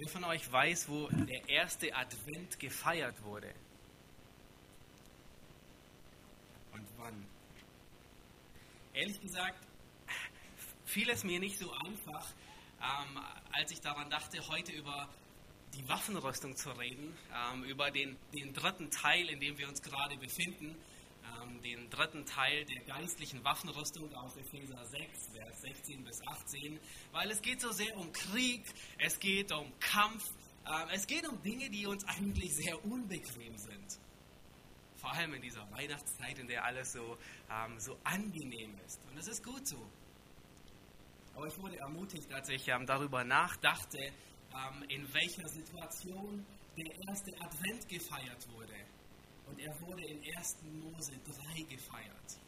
Wer von euch weiß, wo der erste Advent gefeiert wurde? Und wann? Ehrlich gesagt, fiel es mir nicht so einfach, ähm, als ich daran dachte, heute über die Waffenrüstung zu reden, ähm, über den, den dritten Teil, in dem wir uns gerade befinden, den dritten Teil der geistlichen Waffenrüstung aus Epheser 6, Vers 16 bis 18, weil es geht so sehr um Krieg, es geht um Kampf, ähm, es geht um Dinge, die uns eigentlich sehr unbequem sind. Vor allem in dieser Weihnachtszeit, in der alles so, ähm, so angenehm ist. Und das ist gut so. Aber ich wurde ermutigt, als ich ähm, darüber nachdachte, ähm, in welcher Situation der erste Advent gefeiert wurde. Und er wurde in 1. Mose 3 gefeiert.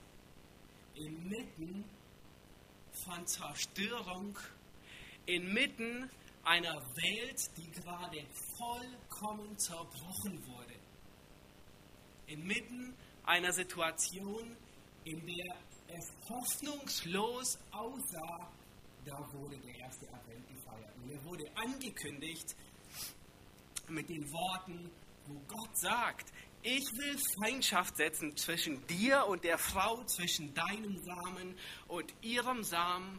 Inmitten von Zerstörung, inmitten einer Welt, die gerade vollkommen zerbrochen wurde. Inmitten einer Situation, in der es hoffnungslos aussah, da wurde der erste Advent gefeiert. Und er wurde angekündigt mit den Worten, wo Gott sagt, ich will Feindschaft setzen zwischen dir und der Frau, zwischen deinem Samen und ihrem Samen.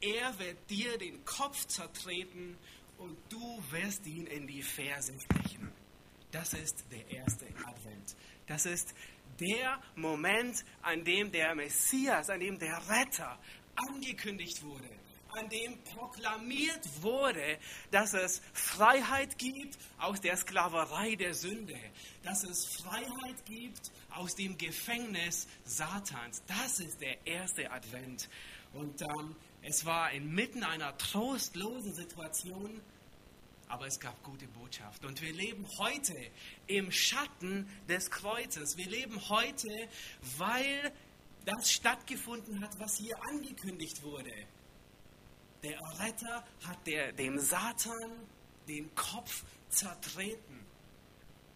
Er wird dir den Kopf zertreten und du wirst ihn in die Ferse stechen. Das ist der erste Advent. Das ist der Moment, an dem der Messias, an dem der Retter angekündigt wurde an dem proklamiert wurde, dass es Freiheit gibt aus der Sklaverei der Sünde, dass es Freiheit gibt aus dem Gefängnis Satans. Das ist der erste Advent. Und ähm, es war inmitten einer trostlosen Situation, aber es gab gute Botschaft. Und wir leben heute im Schatten des Kreuzes. Wir leben heute, weil das stattgefunden hat, was hier angekündigt wurde. Der Retter hat der, dem Satan den Kopf zertreten.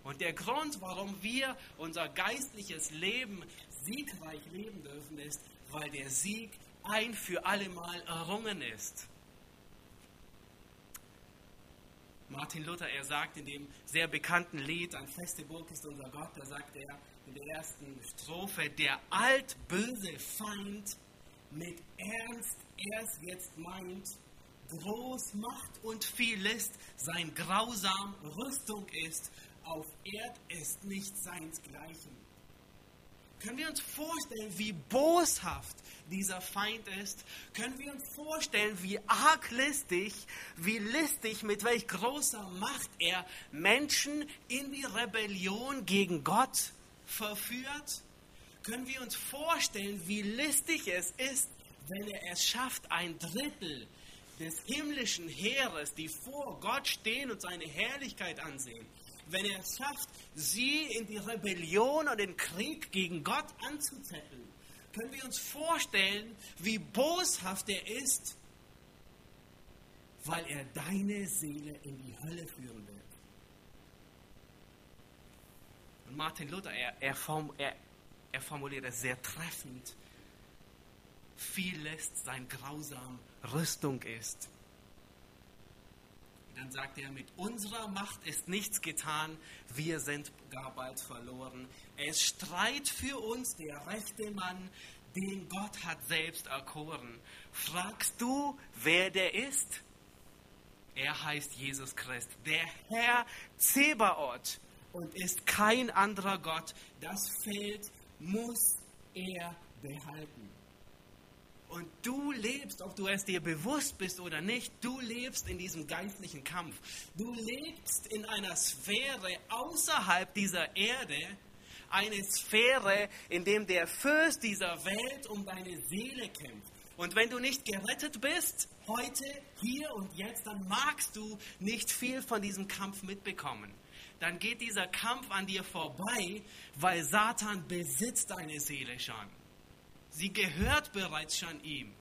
Und der Grund, warum wir unser geistliches Leben siegreich leben dürfen, ist, weil der Sieg ein für allemal errungen ist. Martin Luther, er sagt in dem sehr bekannten Lied, Ein feste Burg ist unser Gott, da sagt er in der ersten Strophe, der altböse Feind mit Ernst erst jetzt meint, groß Macht und viel List sein grausam Rüstung ist, auf Erd ist nicht seinsgleichen. Können wir uns vorstellen, wie boshaft dieser Feind ist? Können wir uns vorstellen, wie arglistig, wie listig, mit welch großer Macht er Menschen in die Rebellion gegen Gott verführt? Können wir uns vorstellen, wie listig es ist, wenn er es schafft, ein Drittel des himmlischen Heeres, die vor Gott stehen und seine Herrlichkeit ansehen, wenn er es schafft, sie in die Rebellion und den Krieg gegen Gott anzuzetteln, können wir uns vorstellen, wie boshaft er ist, weil er deine Seele in die Hölle führen wird. Und Martin Luther, er, er, form, er, er formuliert es sehr treffend viel lässt sein grausam Rüstung ist. Dann sagt er, mit unserer Macht ist nichts getan, wir sind gar bald verloren. Es streit für uns der rechte Mann, den Gott hat selbst erkoren. Fragst du, wer der ist? Er heißt Jesus Christ, der Herr Zebaoth und ist kein anderer Gott. Das Feld muss er behalten. Und du lebst, ob du es dir bewusst bist oder nicht, du lebst in diesem geistlichen Kampf. Du lebst in einer Sphäre außerhalb dieser Erde, eine Sphäre, in dem der Fürst dieser Welt um deine Seele kämpft. Und wenn du nicht gerettet bist, heute, hier und jetzt, dann magst du nicht viel von diesem Kampf mitbekommen. Dann geht dieser Kampf an dir vorbei, weil Satan besitzt deine Seele schon. Sie gehört bereits schon ihm.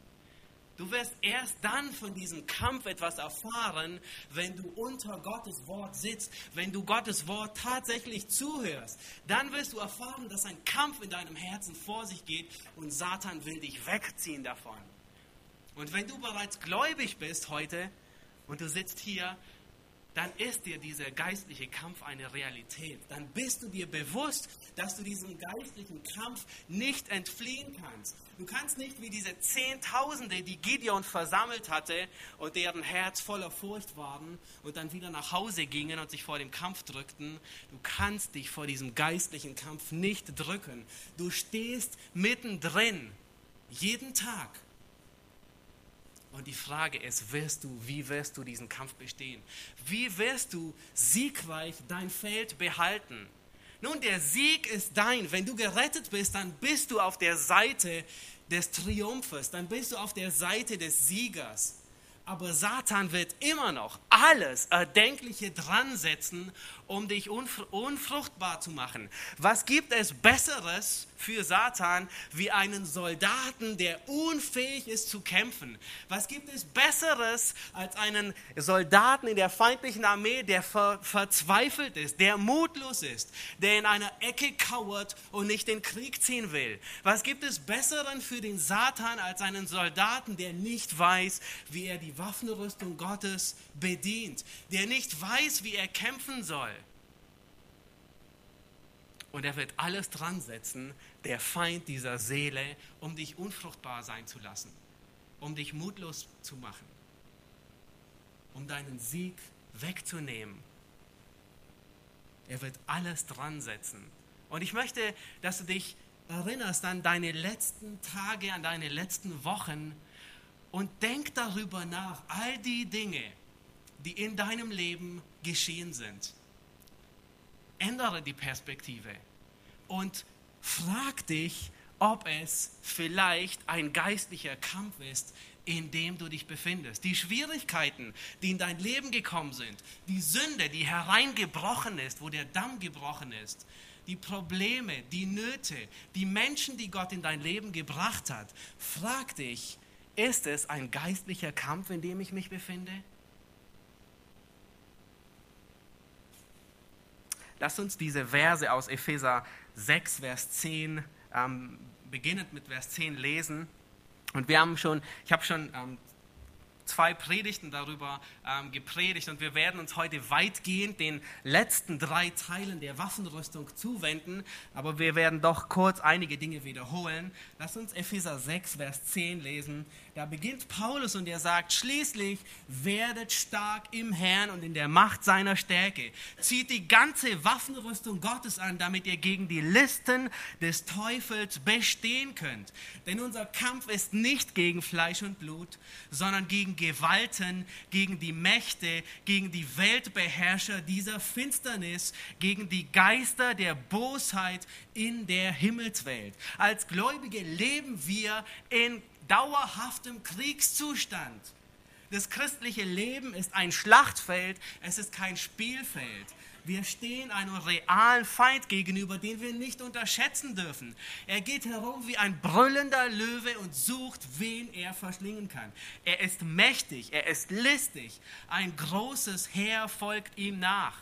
Du wirst erst dann von diesem Kampf etwas erfahren, wenn du unter Gottes Wort sitzt, wenn du Gottes Wort tatsächlich zuhörst. Dann wirst du erfahren, dass ein Kampf in deinem Herzen vor sich geht und Satan will dich wegziehen davon. Und wenn du bereits gläubig bist heute und du sitzt hier, dann ist dir dieser geistliche Kampf eine Realität. Dann bist du dir bewusst, dass du diesem geistlichen Kampf nicht entfliehen kannst. Du kannst nicht wie diese Zehntausende, die Gideon versammelt hatte und deren Herz voller Furcht waren und dann wieder nach Hause gingen und sich vor dem Kampf drückten. Du kannst dich vor diesem geistlichen Kampf nicht drücken. Du stehst mittendrin, jeden Tag. Und die Frage ist, wirst du, wie wirst du diesen Kampf bestehen? Wie wirst du siegreich dein Feld behalten? Nun, der Sieg ist dein. Wenn du gerettet bist, dann bist du auf der Seite des Triumphes, dann bist du auf der Seite des Siegers. Aber Satan wird immer noch alles Erdenkliche dran setzen, um dich unfruchtbar zu machen. Was gibt es Besseres für Satan wie einen Soldaten, der unfähig ist zu kämpfen? Was gibt es Besseres als einen Soldaten in der feindlichen Armee, der ver verzweifelt ist, der mutlos ist, der in einer Ecke kauert und nicht den Krieg ziehen will? Was gibt es Besseren für den Satan als einen Soldaten, der nicht weiß, wie er die Waffenrüstung Gottes bedient, der nicht weiß, wie er kämpfen soll? Und er wird alles dran setzen, der Feind dieser Seele, um dich unfruchtbar sein zu lassen, um dich mutlos zu machen, um deinen Sieg wegzunehmen. Er wird alles dran setzen. Und ich möchte, dass du dich erinnerst an deine letzten Tage, an deine letzten Wochen und denk darüber nach, all die Dinge, die in deinem Leben geschehen sind ändere die Perspektive und frag dich, ob es vielleicht ein geistlicher Kampf ist, in dem du dich befindest. Die Schwierigkeiten, die in dein Leben gekommen sind, die Sünde, die hereingebrochen ist, wo der Damm gebrochen ist, die Probleme, die Nöte, die Menschen, die Gott in dein Leben gebracht hat, frag dich, ist es ein geistlicher Kampf, in dem ich mich befinde? Lass uns diese Verse aus Epheser 6, Vers 10, ähm, beginnend mit Vers 10 lesen. Und wir haben schon, ich habe schon ähm, zwei Predigten darüber ähm, gepredigt und wir werden uns heute weitgehend den letzten drei Teilen der Waffenrüstung zuwenden, aber wir werden doch kurz einige Dinge wiederholen. Lass uns Epheser 6, Vers 10 lesen. Da beginnt Paulus und er sagt, schließlich werdet stark im Herrn und in der Macht seiner Stärke. Zieht die ganze Waffenrüstung Gottes an, damit ihr gegen die Listen des Teufels bestehen könnt. Denn unser Kampf ist nicht gegen Fleisch und Blut, sondern gegen Gewalten, gegen die Mächte, gegen die Weltbeherrscher dieser Finsternis, gegen die Geister der Bosheit in der Himmelswelt. Als Gläubige leben wir in dauerhaftem Kriegszustand. Das christliche Leben ist ein Schlachtfeld, es ist kein Spielfeld. Wir stehen einem realen Feind gegenüber, den wir nicht unterschätzen dürfen. Er geht herum wie ein brüllender Löwe und sucht, wen er verschlingen kann. Er ist mächtig, er ist listig. Ein großes Heer folgt ihm nach.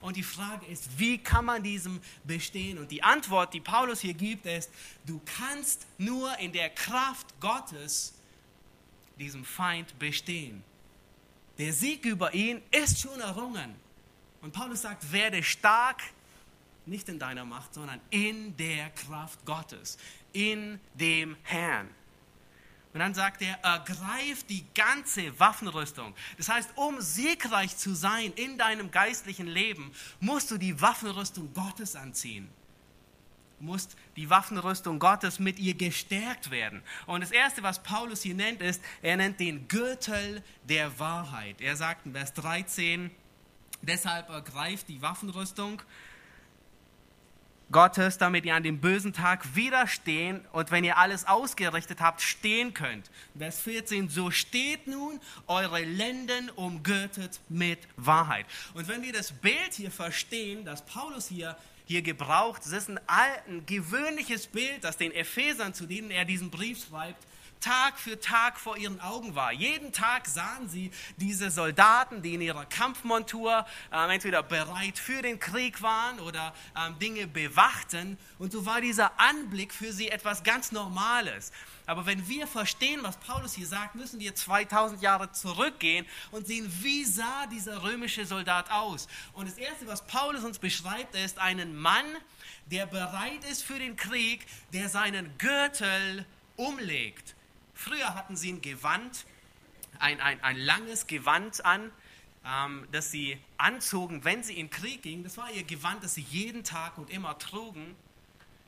Und die Frage ist, wie kann man diesem bestehen? Und die Antwort, die Paulus hier gibt, ist, du kannst nur in der Kraft Gottes diesem Feind bestehen. Der Sieg über ihn ist schon errungen. Und Paulus sagt, werde stark, nicht in deiner Macht, sondern in der Kraft Gottes, in dem Herrn. Und dann sagt er, ergreif die ganze Waffenrüstung. Das heißt, um siegreich zu sein in deinem geistlichen Leben, musst du die Waffenrüstung Gottes anziehen. Du musst die Waffenrüstung Gottes mit ihr gestärkt werden. Und das Erste, was Paulus hier nennt, ist, er nennt den Gürtel der Wahrheit. Er sagt in Vers 13, deshalb ergreift die Waffenrüstung Gottes, damit ihr an dem bösen Tag widerstehen und wenn ihr alles ausgerichtet habt, stehen könnt. Vers 14, so steht nun eure Lenden umgürtet mit Wahrheit. Und wenn wir das Bild hier verstehen, das Paulus hier, hier gebraucht, das ist ein, ein gewöhnliches Bild, das den Ephesern, zu denen er diesen Brief schreibt, Tag für Tag vor ihren Augen war. Jeden Tag sahen sie diese Soldaten, die in ihrer Kampfmontur äh, entweder bereit für den Krieg waren oder ähm, Dinge bewachten. Und so war dieser Anblick für sie etwas ganz Normales. Aber wenn wir verstehen, was Paulus hier sagt, müssen wir 2000 Jahre zurückgehen und sehen, wie sah dieser römische Soldat aus. Und das Erste, was Paulus uns beschreibt, ist einen Mann, der bereit ist für den Krieg, der seinen Gürtel umlegt. Früher hatten sie ein Gewand, ein, ein, ein langes Gewand an, ähm, das sie anzogen, wenn sie in Krieg gingen. Das war ihr Gewand, das sie jeden Tag und immer trugen.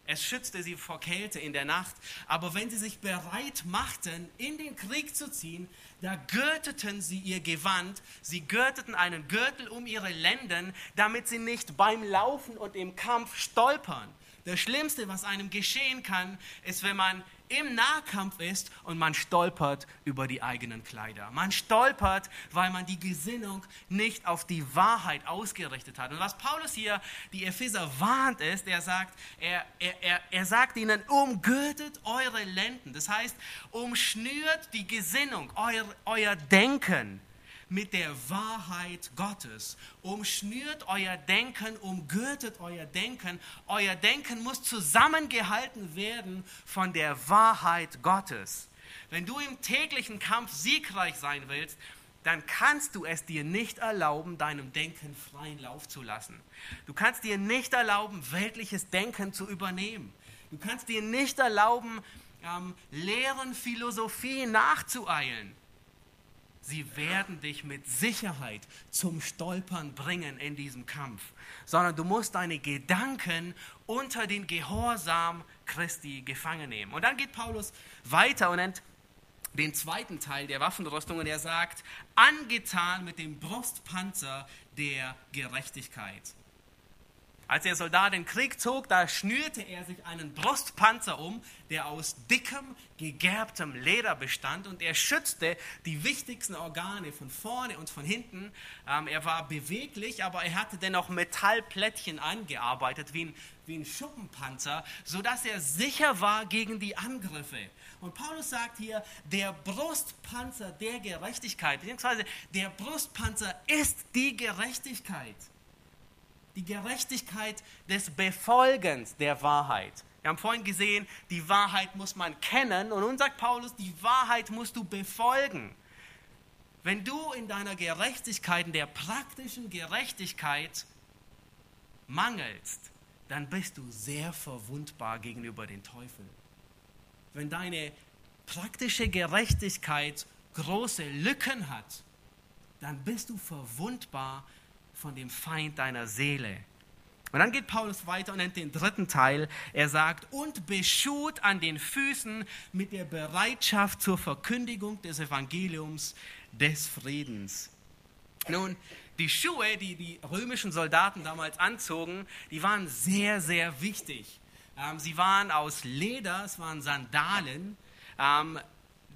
Es schützte sie vor Kälte in der Nacht. Aber wenn sie sich bereit machten, in den Krieg zu ziehen, da gürteten sie ihr Gewand, sie gürteten einen Gürtel um ihre Lenden, damit sie nicht beim Laufen und im Kampf stolpern. Das Schlimmste, was einem geschehen kann, ist, wenn man im Nahkampf ist und man stolpert über die eigenen Kleider. Man stolpert, weil man die Gesinnung nicht auf die Wahrheit ausgerichtet hat. Und was Paulus hier die Epheser warnt ist, er sagt, er, er, er, er sagt ihnen, umgürtet eure Lenden. Das heißt, umschnürt die Gesinnung, euer, euer Denken mit der Wahrheit Gottes. Umschnürt euer Denken, umgürtet euer Denken. Euer Denken muss zusammengehalten werden von der Wahrheit Gottes. Wenn du im täglichen Kampf siegreich sein willst, dann kannst du es dir nicht erlauben, deinem Denken freien Lauf zu lassen. Du kannst dir nicht erlauben, weltliches Denken zu übernehmen. Du kannst dir nicht erlauben, ähm, leeren Philosophien nachzueilen sie werden dich mit Sicherheit zum Stolpern bringen in diesem Kampf, sondern du musst deine Gedanken unter den Gehorsam Christi gefangen nehmen. Und dann geht Paulus weiter und nennt den zweiten Teil der Waffenrüstung und er sagt, angetan mit dem Brustpanzer der Gerechtigkeit. Als der Soldat in den Krieg zog, da schnürte er sich einen Brustpanzer um, der aus dickem, gegerbtem Leder bestand und er schützte die wichtigsten Organe von vorne und von hinten. Ähm, er war beweglich, aber er hatte dennoch Metallplättchen angearbeitet, wie ein, wie ein Schuppenpanzer, sodass er sicher war gegen die Angriffe. Und Paulus sagt hier, der Brustpanzer der Gerechtigkeit, beziehungsweise der Brustpanzer ist die Gerechtigkeit die Gerechtigkeit des Befolgens der Wahrheit. Wir haben vorhin gesehen, die Wahrheit muss man kennen und nun sagt Paulus, die Wahrheit musst du befolgen. Wenn du in deiner Gerechtigkeit, in der praktischen Gerechtigkeit mangelst, dann bist du sehr verwundbar gegenüber den Teufel. Wenn deine praktische Gerechtigkeit große Lücken hat, dann bist du verwundbar von dem Feind deiner Seele. Und dann geht Paulus weiter und nennt den dritten Teil. Er sagt, und beschut an den Füßen mit der Bereitschaft zur Verkündigung des Evangeliums des Friedens. Nun, die Schuhe, die die römischen Soldaten damals anzogen, die waren sehr, sehr wichtig. Ähm, sie waren aus Leder, es waren Sandalen.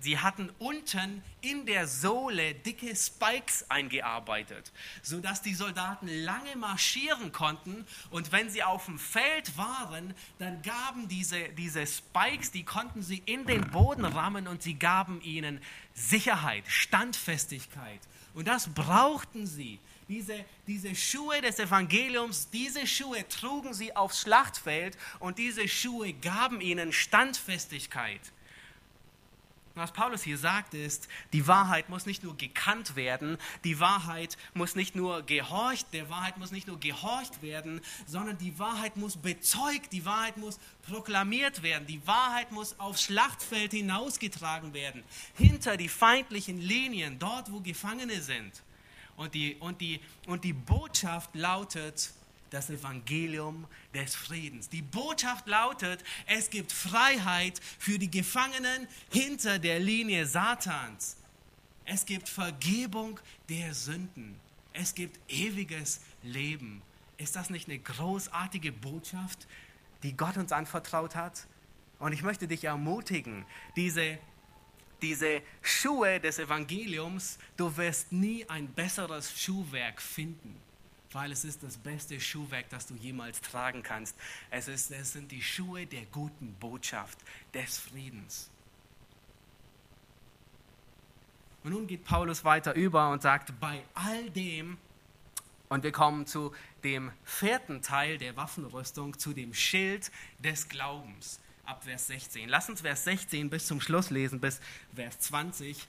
Sie hatten unten in der Sohle dicke Spikes eingearbeitet, sodass die Soldaten lange marschieren konnten und wenn sie auf dem Feld waren, dann gaben diese, diese Spikes, die konnten sie in den Boden rammen und sie gaben ihnen Sicherheit, Standfestigkeit. Und das brauchten sie. Diese, diese Schuhe des Evangeliums, diese Schuhe trugen sie aufs Schlachtfeld und diese Schuhe gaben ihnen Standfestigkeit. Was Paulus hier sagt ist, die Wahrheit muss nicht nur gekannt werden, die Wahrheit muss nicht nur gehorcht, der Wahrheit muss nicht nur gehorcht werden, sondern die Wahrheit muss bezeugt, die Wahrheit muss proklamiert werden, die Wahrheit muss aufs Schlachtfeld hinausgetragen werden, hinter die feindlichen Linien, dort wo Gefangene sind. Und die, und die, und die Botschaft lautet, das Evangelium des Friedens. Die Botschaft lautet, es gibt Freiheit für die Gefangenen hinter der Linie Satans. Es gibt Vergebung der Sünden. Es gibt ewiges Leben. Ist das nicht eine großartige Botschaft, die Gott uns anvertraut hat? Und ich möchte dich ermutigen, diese, diese Schuhe des Evangeliums, du wirst nie ein besseres Schuhwerk finden weil es ist das beste Schuhwerk, das du jemals tragen kannst. Es, ist, es sind die Schuhe der guten Botschaft, des Friedens. Und nun geht Paulus weiter über und sagt, bei all dem, und wir kommen zu dem vierten Teil der Waffenrüstung, zu dem Schild des Glaubens, ab Vers 16. Lass uns Vers 16 bis zum Schluss lesen, bis Vers 20.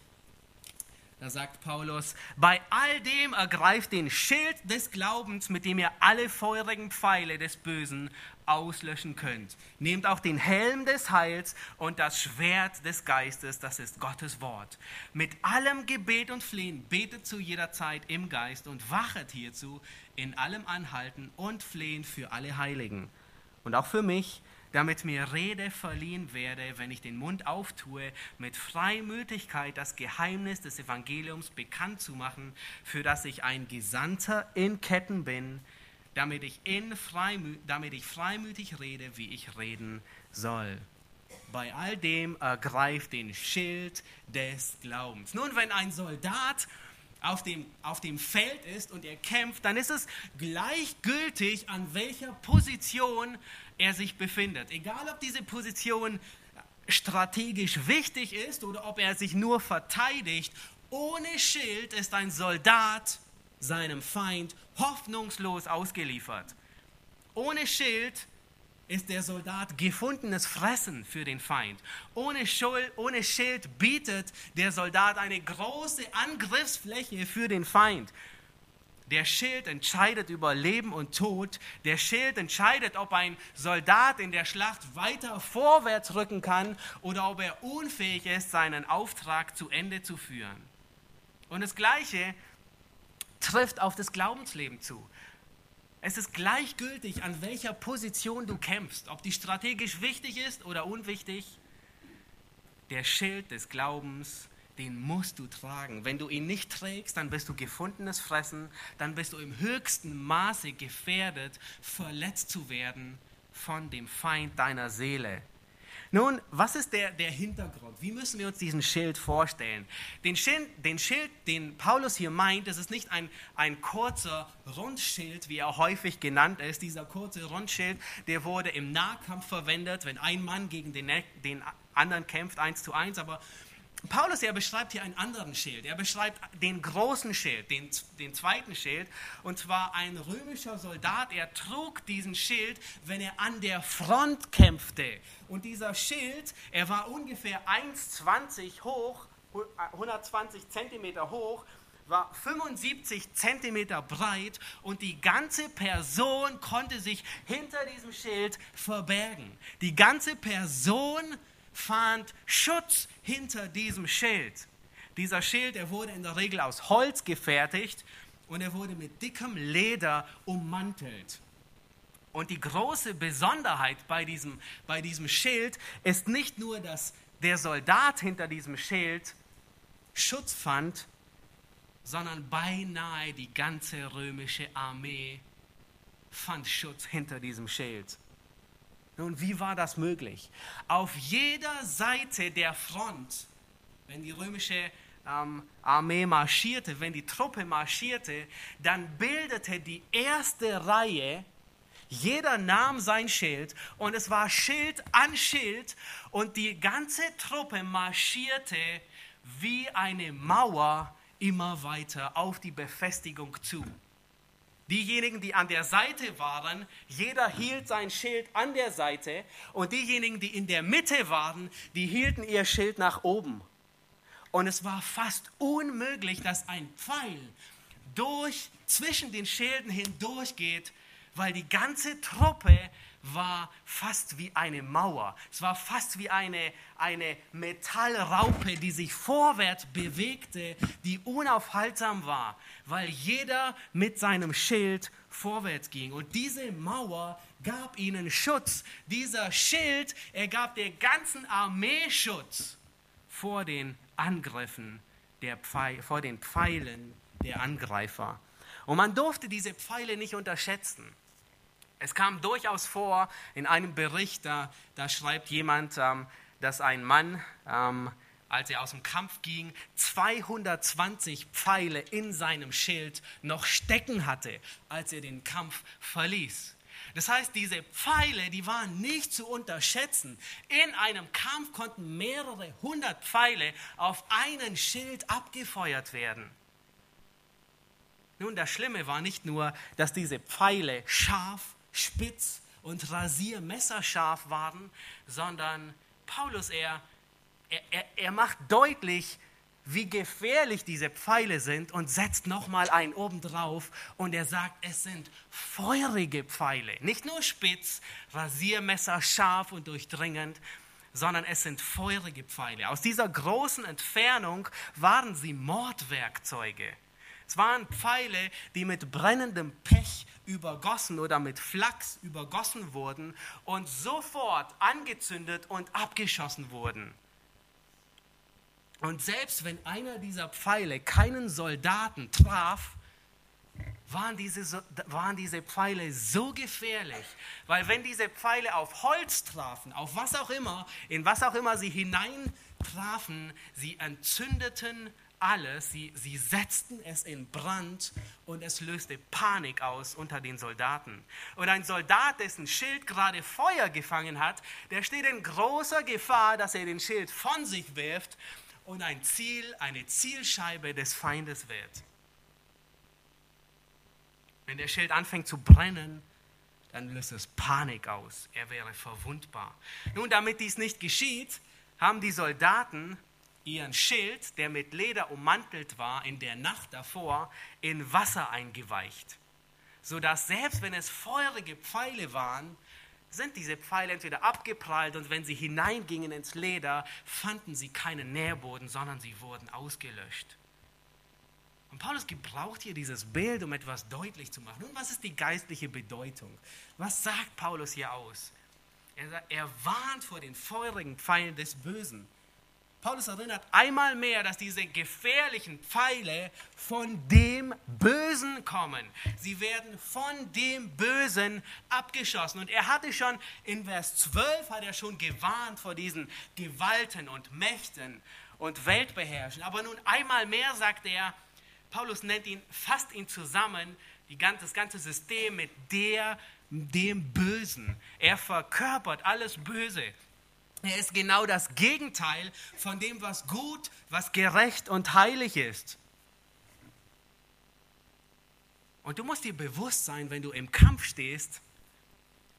Da sagt Paulus, bei all dem ergreift den Schild des Glaubens, mit dem ihr alle feurigen Pfeile des Bösen auslöschen könnt. Nehmt auch den Helm des Heils und das Schwert des Geistes, das ist Gottes Wort. Mit allem Gebet und Flehen betet zu jeder Zeit im Geist und wachet hierzu in allem Anhalten und Flehen für alle Heiligen. Und auch für mich, damit mir Rede verliehen werde, wenn ich den Mund auftue, mit Freimütigkeit das Geheimnis des Evangeliums bekannt zu machen, für das ich ein Gesandter in Ketten bin, damit ich, in freimü damit ich freimütig rede, wie ich reden soll. Bei all dem ergreift den Schild des Glaubens. Nun, wenn ein Soldat auf dem, auf dem Feld ist und er kämpft, dann ist es gleichgültig, an welcher Position er sich befindet. Egal, ob diese Position strategisch wichtig ist oder ob er sich nur verteidigt, ohne Schild ist ein Soldat seinem Feind hoffnungslos ausgeliefert. Ohne Schild ist der Soldat gefundenes Fressen für den Feind. Ohne, Schuld, ohne Schild bietet der Soldat eine große Angriffsfläche für den Feind. Der Schild entscheidet über Leben und Tod. Der Schild entscheidet, ob ein Soldat in der Schlacht weiter vorwärts rücken kann oder ob er unfähig ist, seinen Auftrag zu Ende zu führen. Und das Gleiche trifft auf das Glaubensleben zu. Es ist gleichgültig, an welcher Position du kämpfst, ob die strategisch wichtig ist oder unwichtig. Der Schild des Glaubens den musst du tragen. Wenn du ihn nicht trägst, dann bist du gefundenes Fressen, dann bist du im höchsten Maße gefährdet, verletzt zu werden von dem Feind deiner Seele. Nun, was ist der, der Hintergrund? Wie müssen wir uns diesen Schild vorstellen? Den Schild, den Schild, den Paulus hier meint, das ist nicht ein, ein kurzer Rundschild, wie er häufig genannt ist. Dieser kurze Rundschild, der wurde im Nahkampf verwendet, wenn ein Mann gegen den, den anderen kämpft, eins zu eins. Aber Paulus, er beschreibt hier einen anderen Schild. Er beschreibt den großen Schild, den, den zweiten Schild. Und zwar ein römischer Soldat. Er trug diesen Schild, wenn er an der Front kämpfte. Und dieser Schild, er war ungefähr 1,20 hoch, 120 Zentimeter hoch, war 75 Zentimeter breit und die ganze Person konnte sich hinter diesem Schild verbergen. Die ganze Person fand Schutz hinter diesem Schild. Dieser Schild, er wurde in der Regel aus Holz gefertigt und er wurde mit dickem Leder ummantelt. Und die große Besonderheit bei diesem, bei diesem Schild ist nicht nur, dass der Soldat hinter diesem Schild Schutz fand, sondern beinahe die ganze römische Armee fand Schutz hinter diesem Schild. Nun, wie war das möglich? Auf jeder Seite der Front, wenn die römische ähm, Armee marschierte, wenn die Truppe marschierte, dann bildete die erste Reihe, jeder nahm sein Schild und es war Schild an Schild und die ganze Truppe marschierte wie eine Mauer immer weiter auf die Befestigung zu. Diejenigen, die an der Seite waren, jeder hielt sein Schild an der Seite und diejenigen, die in der Mitte waren, die hielten ihr Schild nach oben. Und es war fast unmöglich, dass ein Pfeil durch zwischen den Schilden hindurchgeht, weil die ganze Truppe war fast wie eine Mauer. Es war fast wie eine, eine Metallraupe, die sich vorwärts bewegte, die unaufhaltsam war, weil jeder mit seinem Schild vorwärts ging. Und diese Mauer gab ihnen Schutz. Dieser Schild, er gab der ganzen Armee Schutz vor den Angriffen, der Pfeil, vor den Pfeilen der Angreifer. Und man durfte diese Pfeile nicht unterschätzen. Es kam durchaus vor in einem Bericht, da, da schreibt jemand, ähm, dass ein Mann, ähm, als er aus dem Kampf ging, 220 Pfeile in seinem Schild noch stecken hatte, als er den Kampf verließ. Das heißt, diese Pfeile, die waren nicht zu unterschätzen. In einem Kampf konnten mehrere hundert Pfeile auf einen Schild abgefeuert werden. Nun, das Schlimme war nicht nur, dass diese Pfeile scharf, spitz und rasiermesserscharf waren, sondern Paulus, er, er, er macht deutlich, wie gefährlich diese Pfeile sind und setzt nochmal einen obendrauf und er sagt, es sind feurige Pfeile. Nicht nur spitz, Rasiermesser scharf und durchdringend, sondern es sind feurige Pfeile. Aus dieser großen Entfernung waren sie Mordwerkzeuge. Es waren Pfeile, die mit brennendem Pech übergossen oder mit Flachs übergossen wurden und sofort angezündet und abgeschossen wurden. Und selbst wenn einer dieser Pfeile keinen Soldaten traf, waren diese, waren diese Pfeile so gefährlich, weil wenn diese Pfeile auf Holz trafen, auf was auch immer, in was auch immer sie hineintrafen, sie entzündeten alles, sie, sie setzten es in Brand und es löste Panik aus unter den Soldaten. Und ein Soldat, dessen Schild gerade Feuer gefangen hat, der steht in großer Gefahr, dass er den Schild von sich wirft und ein Ziel, eine Zielscheibe des Feindes wird. Wenn der Schild anfängt zu brennen, dann löst es Panik aus. Er wäre verwundbar. Nun, damit dies nicht geschieht, haben die Soldaten ihren Schild, der mit Leder ummantelt war, in der Nacht davor in Wasser eingeweicht, sodass selbst wenn es feurige Pfeile waren, sind diese Pfeile entweder abgeprallt und wenn sie hineingingen ins Leder, fanden sie keinen Nährboden, sondern sie wurden ausgelöscht. Und Paulus gebraucht hier dieses Bild, um etwas deutlich zu machen. Nun, was ist die geistliche Bedeutung? Was sagt Paulus hier aus? Er, er warnt vor den feurigen Pfeilen des Bösen. Paulus erinnert einmal mehr, dass diese gefährlichen Pfeile von dem Bösen kommen. Sie werden von dem Bösen abgeschossen. Und er hatte schon in Vers 12 hat er schon gewarnt vor diesen Gewalten und Mächten und Weltbeherrschen. Aber nun einmal mehr sagt er, Paulus nennt ihn, fasst ihn zusammen, die, das ganze System mit der, dem Bösen. Er verkörpert alles Böse. Er ist genau das Gegenteil von dem, was gut, was gerecht und heilig ist. Und du musst dir bewusst sein, wenn du im Kampf stehst,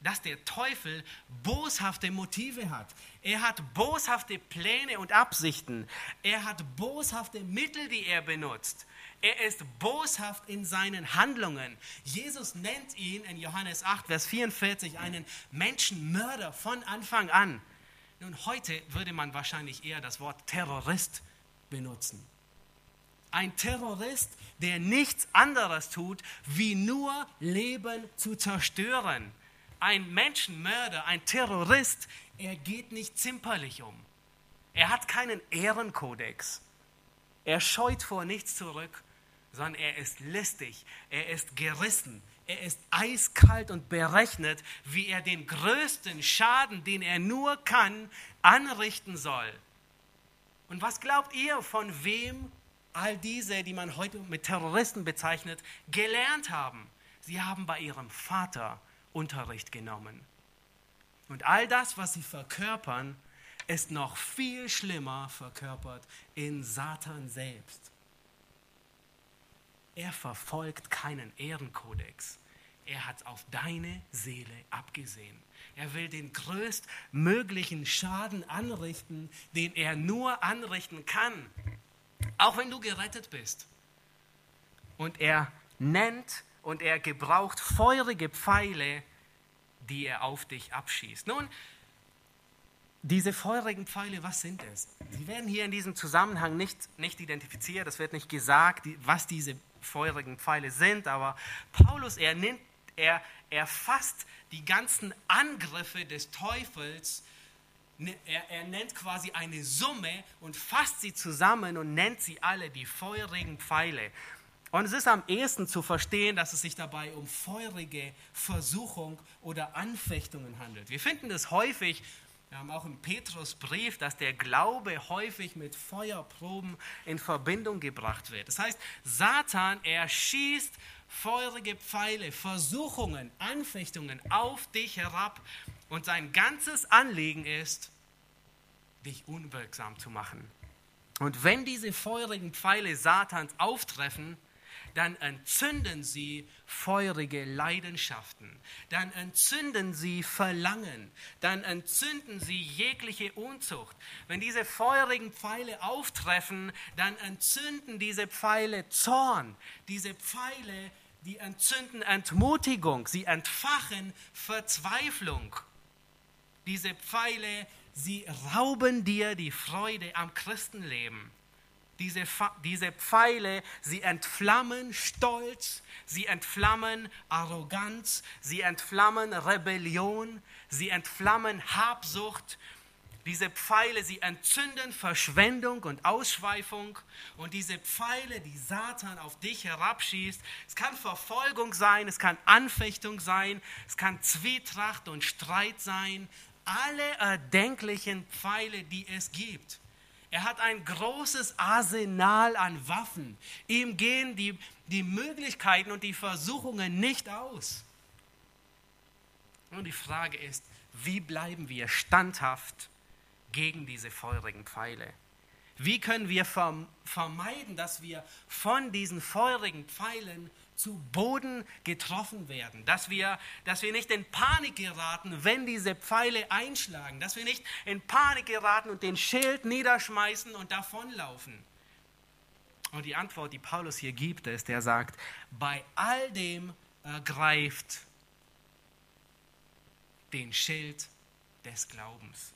dass der Teufel boshafte Motive hat. Er hat boshafte Pläne und Absichten. Er hat boshafte Mittel, die er benutzt. Er ist boshaft in seinen Handlungen. Jesus nennt ihn in Johannes 8, Vers 44 einen Menschenmörder von Anfang an. Nun, heute würde man wahrscheinlich eher das Wort Terrorist benutzen. Ein Terrorist, der nichts anderes tut, wie nur Leben zu zerstören. Ein Menschenmörder, ein Terrorist, er geht nicht zimperlich um. Er hat keinen Ehrenkodex. Er scheut vor nichts zurück, sondern er ist listig, er ist gerissen, er ist eiskalt und berechnet, wie er den größten Schaden, den er nur kann, anrichten soll. Und was glaubt ihr, von wem all diese, die man heute mit Terroristen bezeichnet, gelernt haben? Sie haben bei ihrem Vater Unterricht genommen. Und all das, was sie verkörpern, ist noch viel schlimmer verkörpert in Satan selbst. Er verfolgt keinen Ehrenkodex. Er hat auf deine Seele abgesehen. Er will den größtmöglichen Schaden anrichten, den er nur anrichten kann, auch wenn du gerettet bist. Und er nennt und er gebraucht feurige Pfeile, die er auf dich abschießt. Nun, diese feurigen Pfeile, was sind es? Sie werden hier in diesem Zusammenhang nicht, nicht identifiziert, es wird nicht gesagt, was diese feurigen Pfeile sind, aber Paulus, er nennt, er, er die ganzen Angriffe des Teufels, ne, er, er nennt quasi eine Summe und fasst sie zusammen und nennt sie alle die feurigen Pfeile. Und es ist am ehesten zu verstehen, dass es sich dabei um feurige Versuchung oder Anfechtungen handelt. Wir finden das häufig wir haben auch im Petrusbrief, dass der Glaube häufig mit Feuerproben in Verbindung gebracht wird. Das heißt, Satan, er schießt feurige Pfeile, Versuchungen, Anfechtungen auf dich herab und sein ganzes Anliegen ist, dich unwirksam zu machen. Und wenn diese feurigen Pfeile Satans auftreffen, dann entzünden sie feurige Leidenschaften, dann entzünden sie Verlangen, dann entzünden sie jegliche Unzucht. Wenn diese feurigen Pfeile auftreffen, dann entzünden diese Pfeile Zorn, diese Pfeile, die entzünden Entmutigung, sie entfachen Verzweiflung. Diese Pfeile, sie rauben dir die Freude am Christenleben. Diese, diese Pfeile, sie entflammen Stolz, sie entflammen Arroganz, sie entflammen Rebellion, sie entflammen Habsucht. Diese Pfeile, sie entzünden Verschwendung und Ausschweifung. Und diese Pfeile, die Satan auf dich herabschießt, es kann Verfolgung sein, es kann Anfechtung sein, es kann Zwietracht und Streit sein. Alle erdenklichen Pfeile, die es gibt. Er hat ein großes Arsenal an Waffen. Ihm gehen die, die Möglichkeiten und die Versuchungen nicht aus. Und die Frage ist, wie bleiben wir standhaft gegen diese feurigen Pfeile? Wie können wir vermeiden, dass wir von diesen feurigen Pfeilen zu Boden getroffen werden, dass wir, dass wir nicht in Panik geraten, wenn diese Pfeile einschlagen, dass wir nicht in Panik geraten und den Schild niederschmeißen und davonlaufen. Und die Antwort, die Paulus hier gibt, ist, er sagt, bei all dem ergreift den Schild des Glaubens.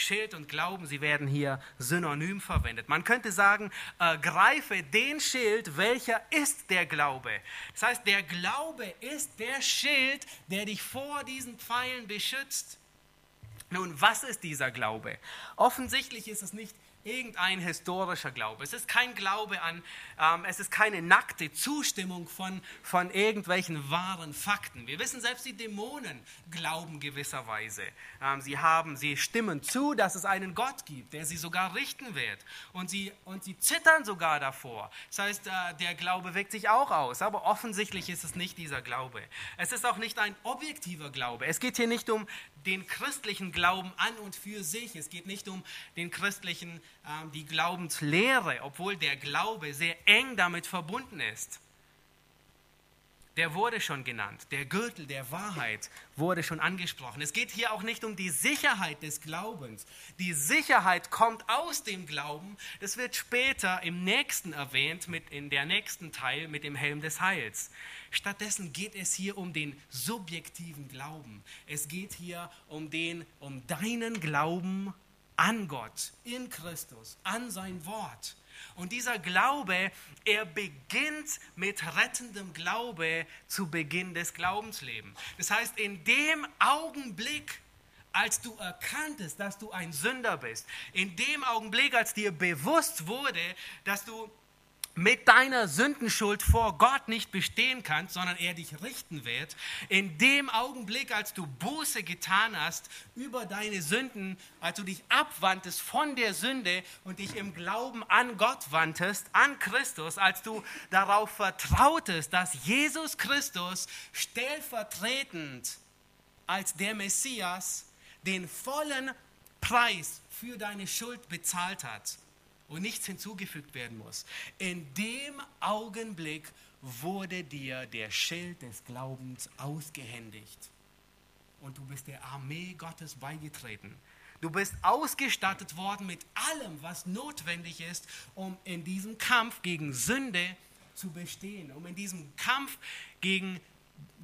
Schild und Glauben, sie werden hier synonym verwendet. Man könnte sagen, ergreife den Schild, welcher ist der Glaube. Das heißt, der Glaube ist der Schild, der dich vor diesen Pfeilen beschützt. Nun, was ist dieser Glaube? Offensichtlich ist es nicht irgendein historischer Glaube. Es ist kein Glaube an, ähm, es ist keine nackte Zustimmung von, von irgendwelchen wahren Fakten. Wir wissen, selbst die Dämonen glauben gewisserweise. Ähm, sie, haben, sie stimmen zu, dass es einen Gott gibt, der sie sogar richten wird. Und sie, und sie zittern sogar davor. Das heißt, äh, der Glaube wirkt sich auch aus. Aber offensichtlich ist es nicht dieser Glaube. Es ist auch nicht ein objektiver Glaube. Es geht hier nicht um den christlichen Glauben an und für sich. Es geht nicht um den christlichen, ähm, die Glaubenslehre, obwohl der Glaube sehr eng damit verbunden ist. Der wurde schon genannt. Der Gürtel der Wahrheit wurde schon angesprochen. Es geht hier auch nicht um die Sicherheit des Glaubens. Die Sicherheit kommt aus dem Glauben. Das wird später im nächsten erwähnt, mit in der nächsten Teil mit dem Helm des Heils. Stattdessen geht es hier um den subjektiven Glauben. Es geht hier um den, um deinen Glauben an Gott, in Christus, an sein Wort. Und dieser Glaube, er beginnt mit rettendem Glaube zu Beginn des Glaubenslebens. Das heißt, in dem Augenblick, als du erkanntest, dass du ein Sünder bist, in dem Augenblick, als dir bewusst wurde, dass du mit deiner Sündenschuld vor Gott nicht bestehen kannst, sondern er dich richten wird, in dem Augenblick, als du Buße getan hast über deine Sünden, als du dich abwandtest von der Sünde und dich im Glauben an Gott wandtest, an Christus, als du darauf vertrautest, dass Jesus Christus stellvertretend als der Messias den vollen Preis für deine Schuld bezahlt hat und nichts hinzugefügt werden muss. In dem Augenblick wurde dir der Schild des Glaubens ausgehändigt und du bist der Armee Gottes beigetreten. Du bist ausgestattet worden mit allem, was notwendig ist, um in diesem Kampf gegen Sünde zu bestehen, um in diesem Kampf gegen,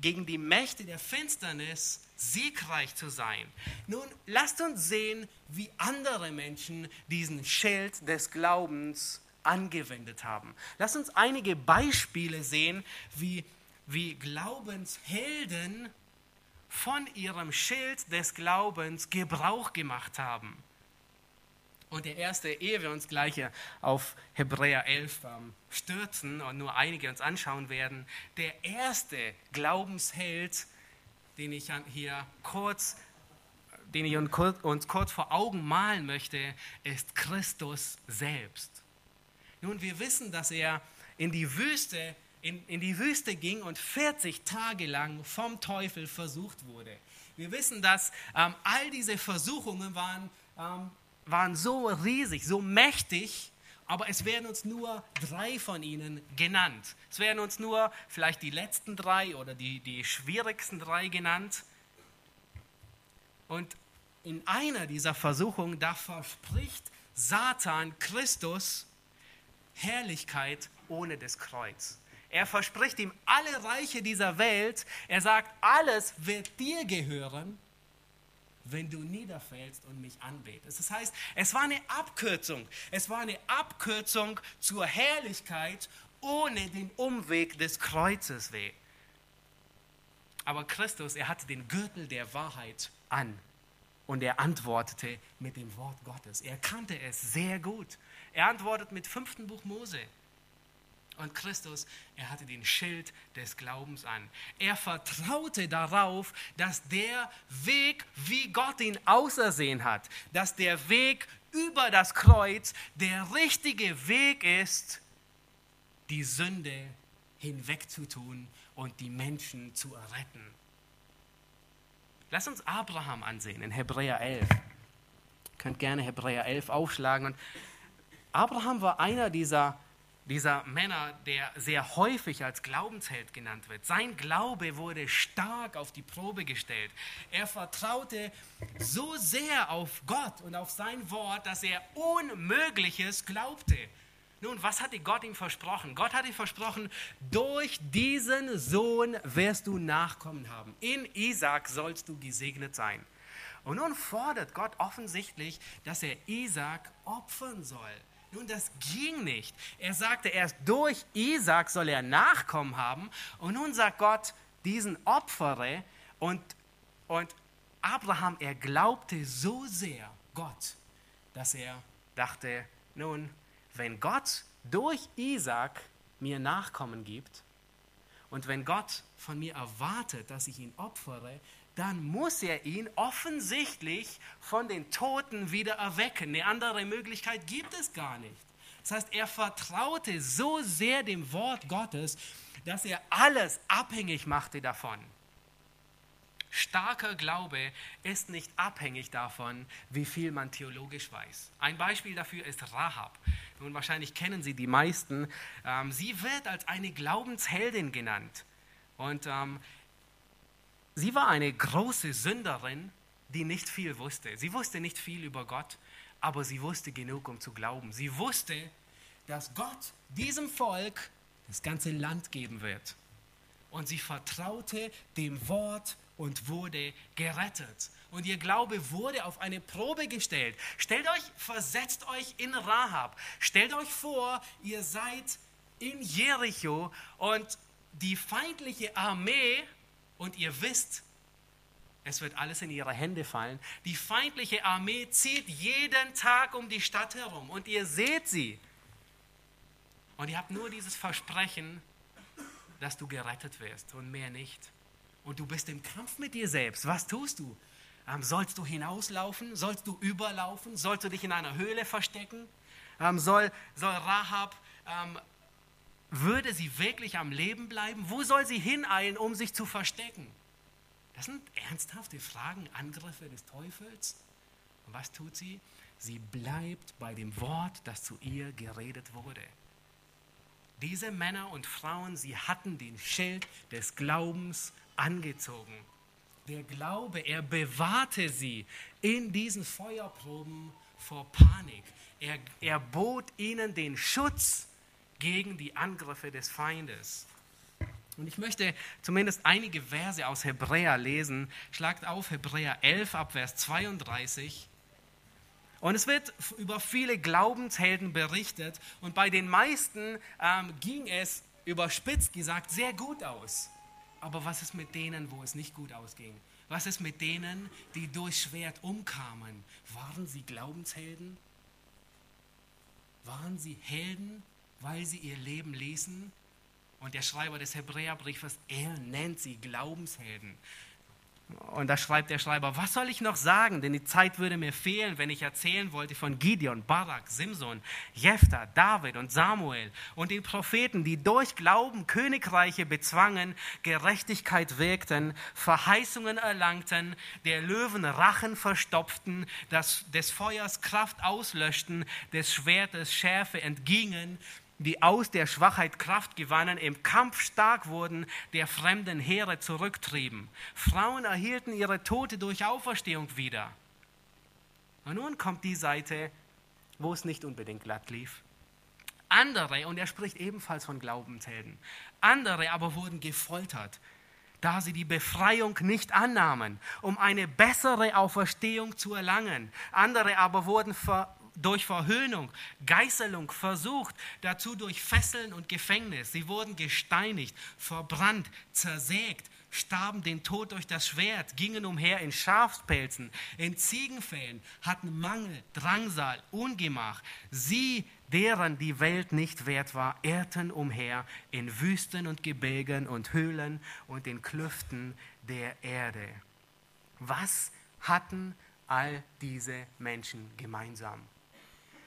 gegen die Mächte der Finsternis siegreich zu sein. Nun, lasst uns sehen, wie andere Menschen diesen Schild des Glaubens angewendet haben. Lasst uns einige Beispiele sehen, wie, wie Glaubenshelden von ihrem Schild des Glaubens Gebrauch gemacht haben. Und der erste, ehe wir uns gleich auf Hebräer 11 ähm, stürzen und nur einige uns anschauen werden, der erste Glaubensheld den ich hier kurz, den ich uns kurz vor Augen malen möchte, ist Christus selbst. Nun, wir wissen, dass er in die Wüste in, in die Wüste ging und 40 Tage lang vom Teufel versucht wurde. Wir wissen, dass ähm, all diese Versuchungen waren, ähm, waren so riesig, so mächtig, aber es werden uns nur drei von ihnen genannt. Es werden uns nur vielleicht die letzten drei oder die, die schwierigsten drei genannt. Und in einer dieser Versuchungen, da verspricht Satan Christus Herrlichkeit ohne das Kreuz. Er verspricht ihm alle Reiche dieser Welt. Er sagt, alles wird dir gehören, wenn du niederfällst und mich anbetest. Das heißt, es war eine Abkürzung. Es war eine Abkürzung zur Herrlichkeit ohne den Umweg des Kreuzes weh. Aber Christus, er hatte den Gürtel der Wahrheit an und er antwortete mit dem Wort Gottes. Er kannte es sehr gut. Er antwortet mit fünften Buch Mose. Und Christus, er hatte den Schild des Glaubens an. Er vertraute darauf, dass der Weg, wie Gott ihn ausersehen hat, dass der Weg über das Kreuz der richtige Weg ist, die Sünde hinwegzutun und die Menschen zu erretten. Lass uns Abraham ansehen in Hebräer 11. Ihr könnt gerne Hebräer 11 aufschlagen. Und Abraham war einer dieser dieser Männer, der sehr häufig als Glaubensheld genannt wird. Sein Glaube wurde stark auf die Probe gestellt. Er vertraute so sehr auf Gott und auf sein Wort, dass er Unmögliches glaubte. Nun, was hatte Gott ihm versprochen? Gott hat ihm versprochen, durch diesen Sohn wirst du Nachkommen haben. In Isaac sollst du gesegnet sein. Und nun fordert Gott offensichtlich, dass er Isaac opfern soll. Nun, das ging nicht. Er sagte, erst durch Isaac soll er Nachkommen haben. Und nun sagt Gott, diesen opfere. Und, und Abraham, er glaubte so sehr Gott, dass er dachte, nun, wenn Gott durch Isaac mir Nachkommen gibt und wenn Gott von mir erwartet, dass ich ihn opfere, dann muss er ihn offensichtlich von den Toten wieder erwecken. Eine andere Möglichkeit gibt es gar nicht. Das heißt, er vertraute so sehr dem Wort Gottes, dass er alles abhängig machte davon. Starker Glaube ist nicht abhängig davon, wie viel man theologisch weiß. Ein Beispiel dafür ist Rahab. Nun, wahrscheinlich kennen Sie die meisten. Ähm, sie wird als eine Glaubensheldin genannt. Und ähm, Sie war eine große Sünderin, die nicht viel wusste. Sie wusste nicht viel über Gott, aber sie wusste genug, um zu glauben. Sie wusste, dass Gott diesem Volk das ganze Land geben wird. Und sie vertraute dem Wort und wurde gerettet. Und ihr Glaube wurde auf eine Probe gestellt. Stellt euch, versetzt euch in Rahab. Stellt euch vor, ihr seid in Jericho und die feindliche Armee und ihr wisst, es wird alles in ihre Hände fallen. Die feindliche Armee zieht jeden Tag um die Stadt herum und ihr seht sie. Und ihr habt nur dieses Versprechen, dass du gerettet wirst und mehr nicht. Und du bist im Kampf mit dir selbst. Was tust du? Ähm, sollst du hinauslaufen? Sollst du überlaufen? Sollst du dich in einer Höhle verstecken? Ähm, soll, soll Rahab ähm, würde sie wirklich am Leben bleiben? Wo soll sie hineilen, um sich zu verstecken? Das sind ernsthafte Fragen, Angriffe des Teufels. Und was tut sie? Sie bleibt bei dem Wort, das zu ihr geredet wurde. Diese Männer und Frauen, sie hatten den Schild des Glaubens angezogen. Der Glaube, er bewahrte sie in diesen Feuerproben vor Panik. Er, er bot ihnen den Schutz gegen die Angriffe des Feindes. Und ich möchte zumindest einige Verse aus Hebräer lesen. Schlagt auf Hebräer 11 ab Vers 32. Und es wird über viele Glaubenshelden berichtet und bei den meisten ähm, ging es, überspitzt gesagt, sehr gut aus. Aber was ist mit denen, wo es nicht gut ausging? Was ist mit denen, die durch Schwert umkamen? Waren sie Glaubenshelden? Waren sie Helden weil sie ihr Leben ließen. Und der Schreiber des Hebräerbriefes, er nennt sie Glaubenshelden. Und da schreibt der Schreiber, was soll ich noch sagen? Denn die Zeit würde mir fehlen, wenn ich erzählen wollte von Gideon, Barak, Simson, Jephthah, David und Samuel und den Propheten, die durch Glauben Königreiche bezwangen, Gerechtigkeit wirkten, Verheißungen erlangten, der Löwen Rachen verstopften, das, des Feuers Kraft auslöschten, des Schwertes Schärfe entgingen, die aus der Schwachheit Kraft gewannen, im Kampf stark wurden, der fremden Heere zurücktrieben. Frauen erhielten ihre Tote durch Auferstehung wieder. Und nun kommt die Seite, wo es nicht unbedingt glatt lief. Andere, und er spricht ebenfalls von Glaubenshelden, andere aber wurden gefoltert, da sie die Befreiung nicht annahmen, um eine bessere Auferstehung zu erlangen. Andere aber wurden ver durch Verhöhnung, Geißelung versucht, dazu durch Fesseln und Gefängnis. Sie wurden gesteinigt, verbrannt, zersägt, starben den Tod durch das Schwert, gingen umher in Schafspelzen, in Ziegenfällen, hatten Mangel, Drangsal, Ungemach. Sie, deren die Welt nicht wert war, irrten umher in Wüsten und Gebirgen und Höhlen und in Klüften der Erde. Was hatten all diese Menschen gemeinsam?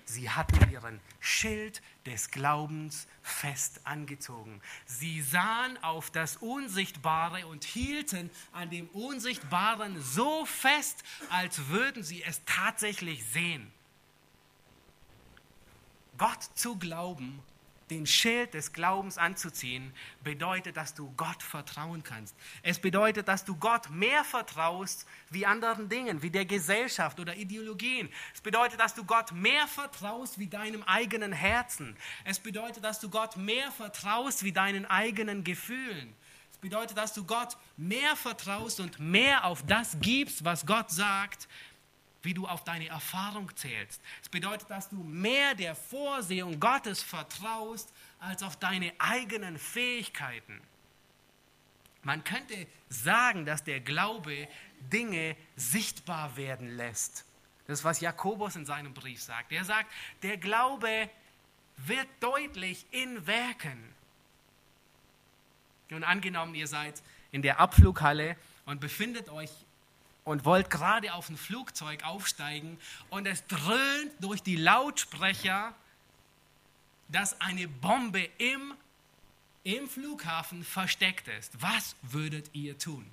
Sie hatten ihren Schild des Glaubens fest angezogen. Sie sahen auf das Unsichtbare und hielten an dem Unsichtbaren so fest, als würden sie es tatsächlich sehen. Gott zu glauben den Schild des Glaubens anzuziehen, bedeutet, dass du Gott vertrauen kannst. Es bedeutet, dass du Gott mehr vertraust wie anderen Dingen, wie der Gesellschaft oder Ideologien. Es bedeutet, dass du Gott mehr vertraust wie deinem eigenen Herzen. Es bedeutet, dass du Gott mehr vertraust wie deinen eigenen Gefühlen. Es bedeutet, dass du Gott mehr vertraust und mehr auf das gibst, was Gott sagt, wie du auf deine Erfahrung zählst. Es bedeutet, dass du mehr der Vorsehung Gottes vertraust als auf deine eigenen Fähigkeiten. Man könnte sagen, dass der Glaube Dinge sichtbar werden lässt. Das ist, was Jakobus in seinem Brief sagt. Er sagt, der Glaube wird deutlich in Werken. Nun angenommen, ihr seid in der Abflughalle und befindet euch und wollt gerade auf ein Flugzeug aufsteigen und es dröhnt durch die Lautsprecher, dass eine Bombe im, im Flughafen versteckt ist. Was würdet ihr tun?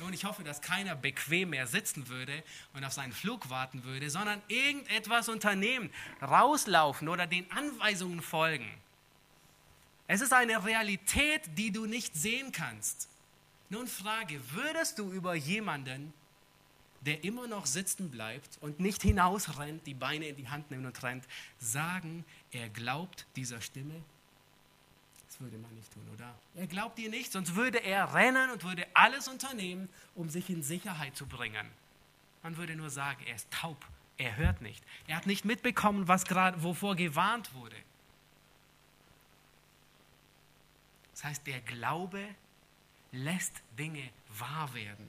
Und ich hoffe, dass keiner bequem mehr sitzen würde und auf seinen Flug warten würde, sondern irgendetwas unternehmen, rauslaufen oder den Anweisungen folgen. Es ist eine Realität, die du nicht sehen kannst. Nun frage, würdest du über jemanden der immer noch sitzen bleibt und nicht hinausrennt, die Beine in die Hand nimmt und rennt, sagen, er glaubt dieser Stimme? Das würde man nicht tun, oder? Er glaubt ihr nicht, sonst würde er rennen und würde alles unternehmen, um sich in Sicherheit zu bringen. Man würde nur sagen, er ist taub, er hört nicht. Er hat nicht mitbekommen, was gerade, wovor gewarnt wurde. Das heißt, der Glaube lässt Dinge wahr werden.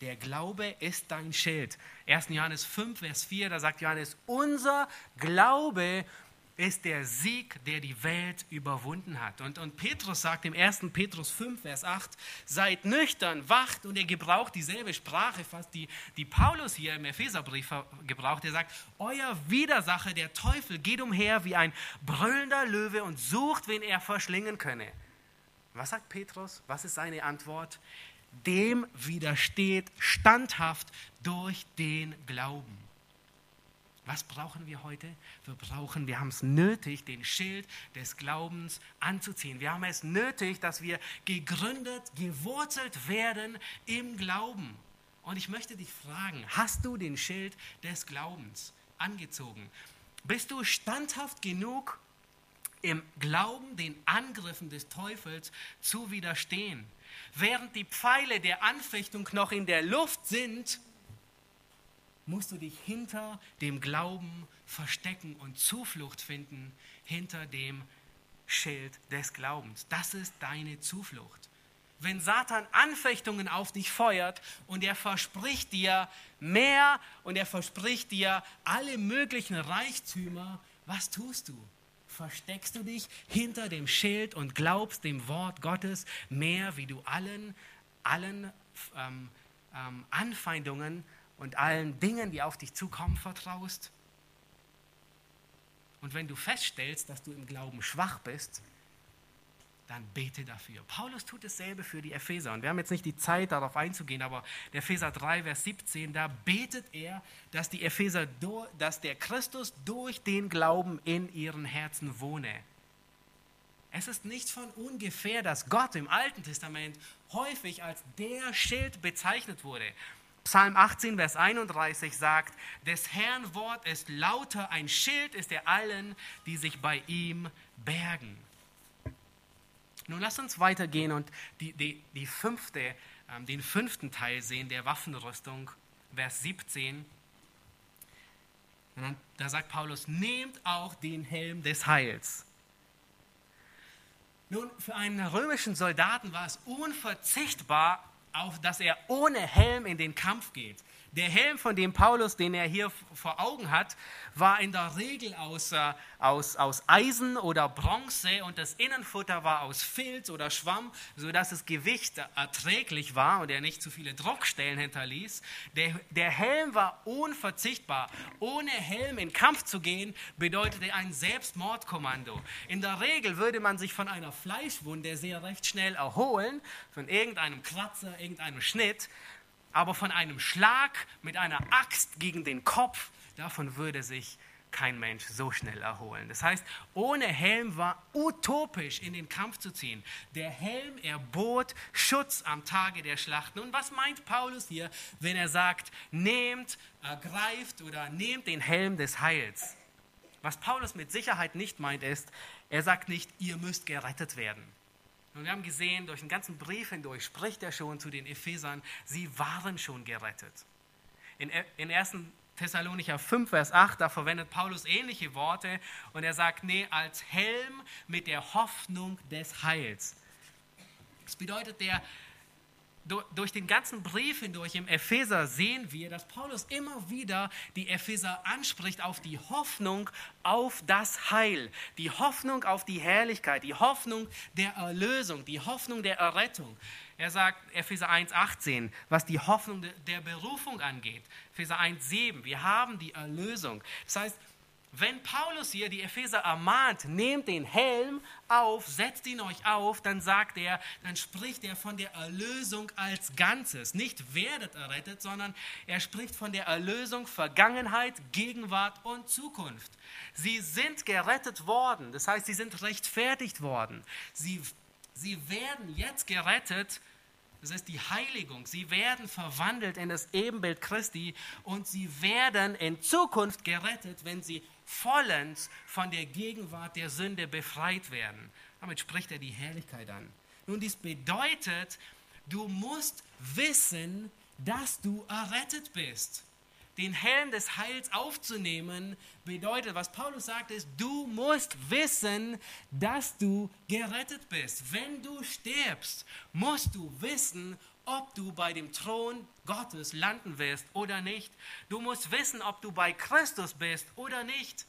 Der Glaube ist dein Schild. 1. Johannes 5, Vers 4, da sagt Johannes, unser Glaube ist der Sieg, der die Welt überwunden hat. Und, und Petrus sagt im 1. Petrus 5, Vers 8, seid nüchtern, wacht, und er gebraucht dieselbe Sprache, fast die, die Paulus hier im Epheserbrief gebraucht. Er sagt, euer Widersacher, der Teufel, geht umher wie ein brüllender Löwe und sucht, wen er verschlingen könne. Was sagt Petrus? Was ist seine Antwort? Dem widersteht standhaft durch den Glauben. Was brauchen wir heute? Wir brauchen, wir haben es nötig, den Schild des Glaubens anzuziehen. Wir haben es nötig, dass wir gegründet, gewurzelt werden im Glauben. Und ich möchte dich fragen, hast du den Schild des Glaubens angezogen? Bist du standhaft genug, im Glauben den Angriffen des Teufels zu widerstehen? Während die Pfeile der Anfechtung noch in der Luft sind, musst du dich hinter dem Glauben verstecken und Zuflucht finden hinter dem Schild des Glaubens. Das ist deine Zuflucht. Wenn Satan Anfechtungen auf dich feuert und er verspricht dir mehr und er verspricht dir alle möglichen Reichtümer, was tust du? Versteckst du dich hinter dem Schild und glaubst dem Wort Gottes mehr, wie du allen, allen ähm, ähm, Anfeindungen und allen Dingen, die auf dich zukommen, vertraust? Und wenn du feststellst, dass du im Glauben schwach bist, dann bete dafür. Paulus tut dasselbe für die Epheser. Und wir haben jetzt nicht die Zeit, darauf einzugehen, aber der Epheser 3, Vers 17, da betet er, dass die Epheser, dass der Christus durch den Glauben in ihren Herzen wohne. Es ist nicht von ungefähr, dass Gott im Alten Testament häufig als der Schild bezeichnet wurde. Psalm 18, Vers 31 sagt, des Herrn Wort ist lauter, ein Schild ist er allen, die sich bei ihm bergen. Nun lasst uns weitergehen und die, die, die fünfte, ähm, den fünften Teil sehen der Waffenrüstung, Vers 17. Dann, da sagt Paulus, nehmt auch den Helm des Heils. Nun, für einen römischen Soldaten war es unverzichtbar, auf, dass er ohne Helm in den Kampf geht. Der Helm, von dem Paulus, den er hier vor Augen hat, war in der Regel aus, äh, aus, aus Eisen oder Bronze und das Innenfutter war aus Filz oder Schwamm, sodass das Gewicht erträglich war und er nicht zu viele Druckstellen hinterließ. Der, der Helm war unverzichtbar. Ohne Helm in Kampf zu gehen, bedeutete ein Selbstmordkommando. In der Regel würde man sich von einer Fleischwunde sehr recht schnell erholen, von irgendeinem Kratzer, irgendeinem Schnitt. Aber von einem Schlag mit einer Axt gegen den Kopf, davon würde sich kein Mensch so schnell erholen. Das heißt, ohne Helm war utopisch in den Kampf zu ziehen. Der Helm erbot Schutz am Tage der Schlacht. Und was meint Paulus hier, wenn er sagt, nehmt, ergreift oder nehmt den Helm des Heils? Was Paulus mit Sicherheit nicht meint, ist, er sagt nicht, ihr müsst gerettet werden. Und wir haben gesehen, durch den ganzen Brief hindurch spricht er schon zu den Ephesern, sie waren schon gerettet. In, in 1. Thessalonicher 5, Vers 8, da verwendet Paulus ähnliche Worte und er sagt, nee, als Helm mit der Hoffnung des Heils. Das bedeutet, der, durch den ganzen Brief hindurch im Epheser sehen wir, dass Paulus immer wieder die Epheser anspricht auf die Hoffnung auf das Heil, die Hoffnung auf die Herrlichkeit, die Hoffnung der Erlösung, die Hoffnung der Errettung. Er sagt Epheser 1,18, was die Hoffnung der Berufung angeht. Epheser 1,7, wir haben die Erlösung. Das heißt, wenn Paulus hier die Epheser ermahnt, nehmt den Helm auf, setzt ihn euch auf, dann sagt er, dann spricht er von der Erlösung als Ganzes. Nicht werdet errettet, sondern er spricht von der Erlösung Vergangenheit, Gegenwart und Zukunft. Sie sind gerettet worden, das heißt, sie sind rechtfertigt worden. Sie, sie werden jetzt gerettet das ist die Heiligung. Sie werden verwandelt in das Ebenbild Christi und sie werden in Zukunft gerettet, wenn sie vollends von der Gegenwart der Sünde befreit werden. Damit spricht er die Herrlichkeit an. Nun, dies bedeutet, du musst wissen, dass du errettet bist. Den Helm des Heils aufzunehmen bedeutet, was Paulus sagt, ist, du musst wissen, dass du gerettet bist. Wenn du stirbst, musst du wissen, ob du bei dem Thron Gottes landen wirst oder nicht. Du musst wissen, ob du bei Christus bist oder nicht.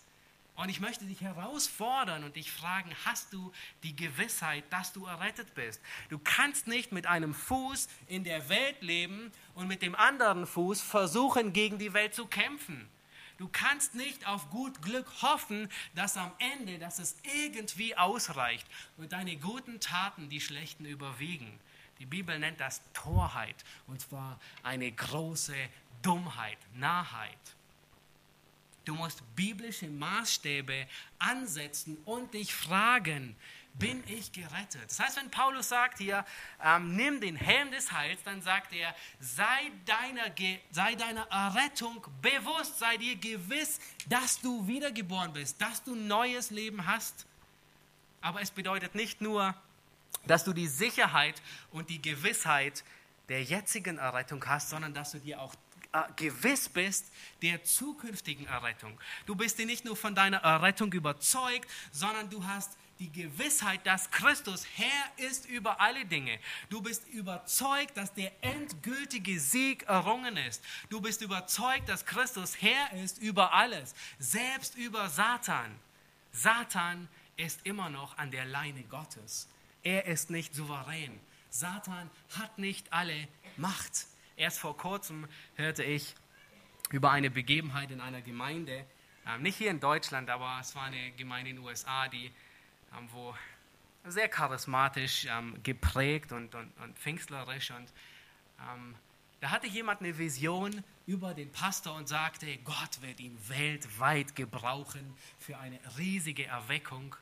Und ich möchte dich herausfordern und dich fragen, hast du die Gewissheit, dass du errettet bist? Du kannst nicht mit einem Fuß in der Welt leben und mit dem anderen Fuß versuchen, gegen die Welt zu kämpfen. Du kannst nicht auf gut Glück hoffen, dass am Ende, dass es irgendwie ausreicht und deine guten Taten die schlechten überwiegen. Die Bibel nennt das Torheit, und zwar eine große Dummheit, Narrheit. Du musst biblische Maßstäbe ansetzen und dich fragen, bin ich gerettet? Das heißt, wenn Paulus sagt hier, ähm, nimm den Helm des Heils, dann sagt er, sei deiner, sei deiner Errettung bewusst, sei dir gewiss, dass du wiedergeboren bist, dass du neues Leben hast. Aber es bedeutet nicht nur, dass du die Sicherheit und die Gewissheit der jetzigen Errettung hast, sondern dass du dir auch äh, gewiss bist der zukünftigen Errettung. Du bist dir nicht nur von deiner Errettung überzeugt, sondern du hast die Gewissheit, dass Christus Herr ist über alle Dinge. Du bist überzeugt, dass der endgültige Sieg errungen ist. Du bist überzeugt, dass Christus Herr ist über alles, selbst über Satan. Satan ist immer noch an der Leine Gottes. Er ist nicht souverän. Satan hat nicht alle Macht. Erst vor kurzem hörte ich über eine Begebenheit in einer Gemeinde, ähm, nicht hier in Deutschland, aber es war eine Gemeinde in den USA, die, ähm, wo sehr charismatisch ähm, geprägt und, und, und pfingstlerisch. Und da hatte jemand eine Vision über den Pastor und sagte, Gott wird ihn weltweit gebrauchen für eine riesige Erweckung.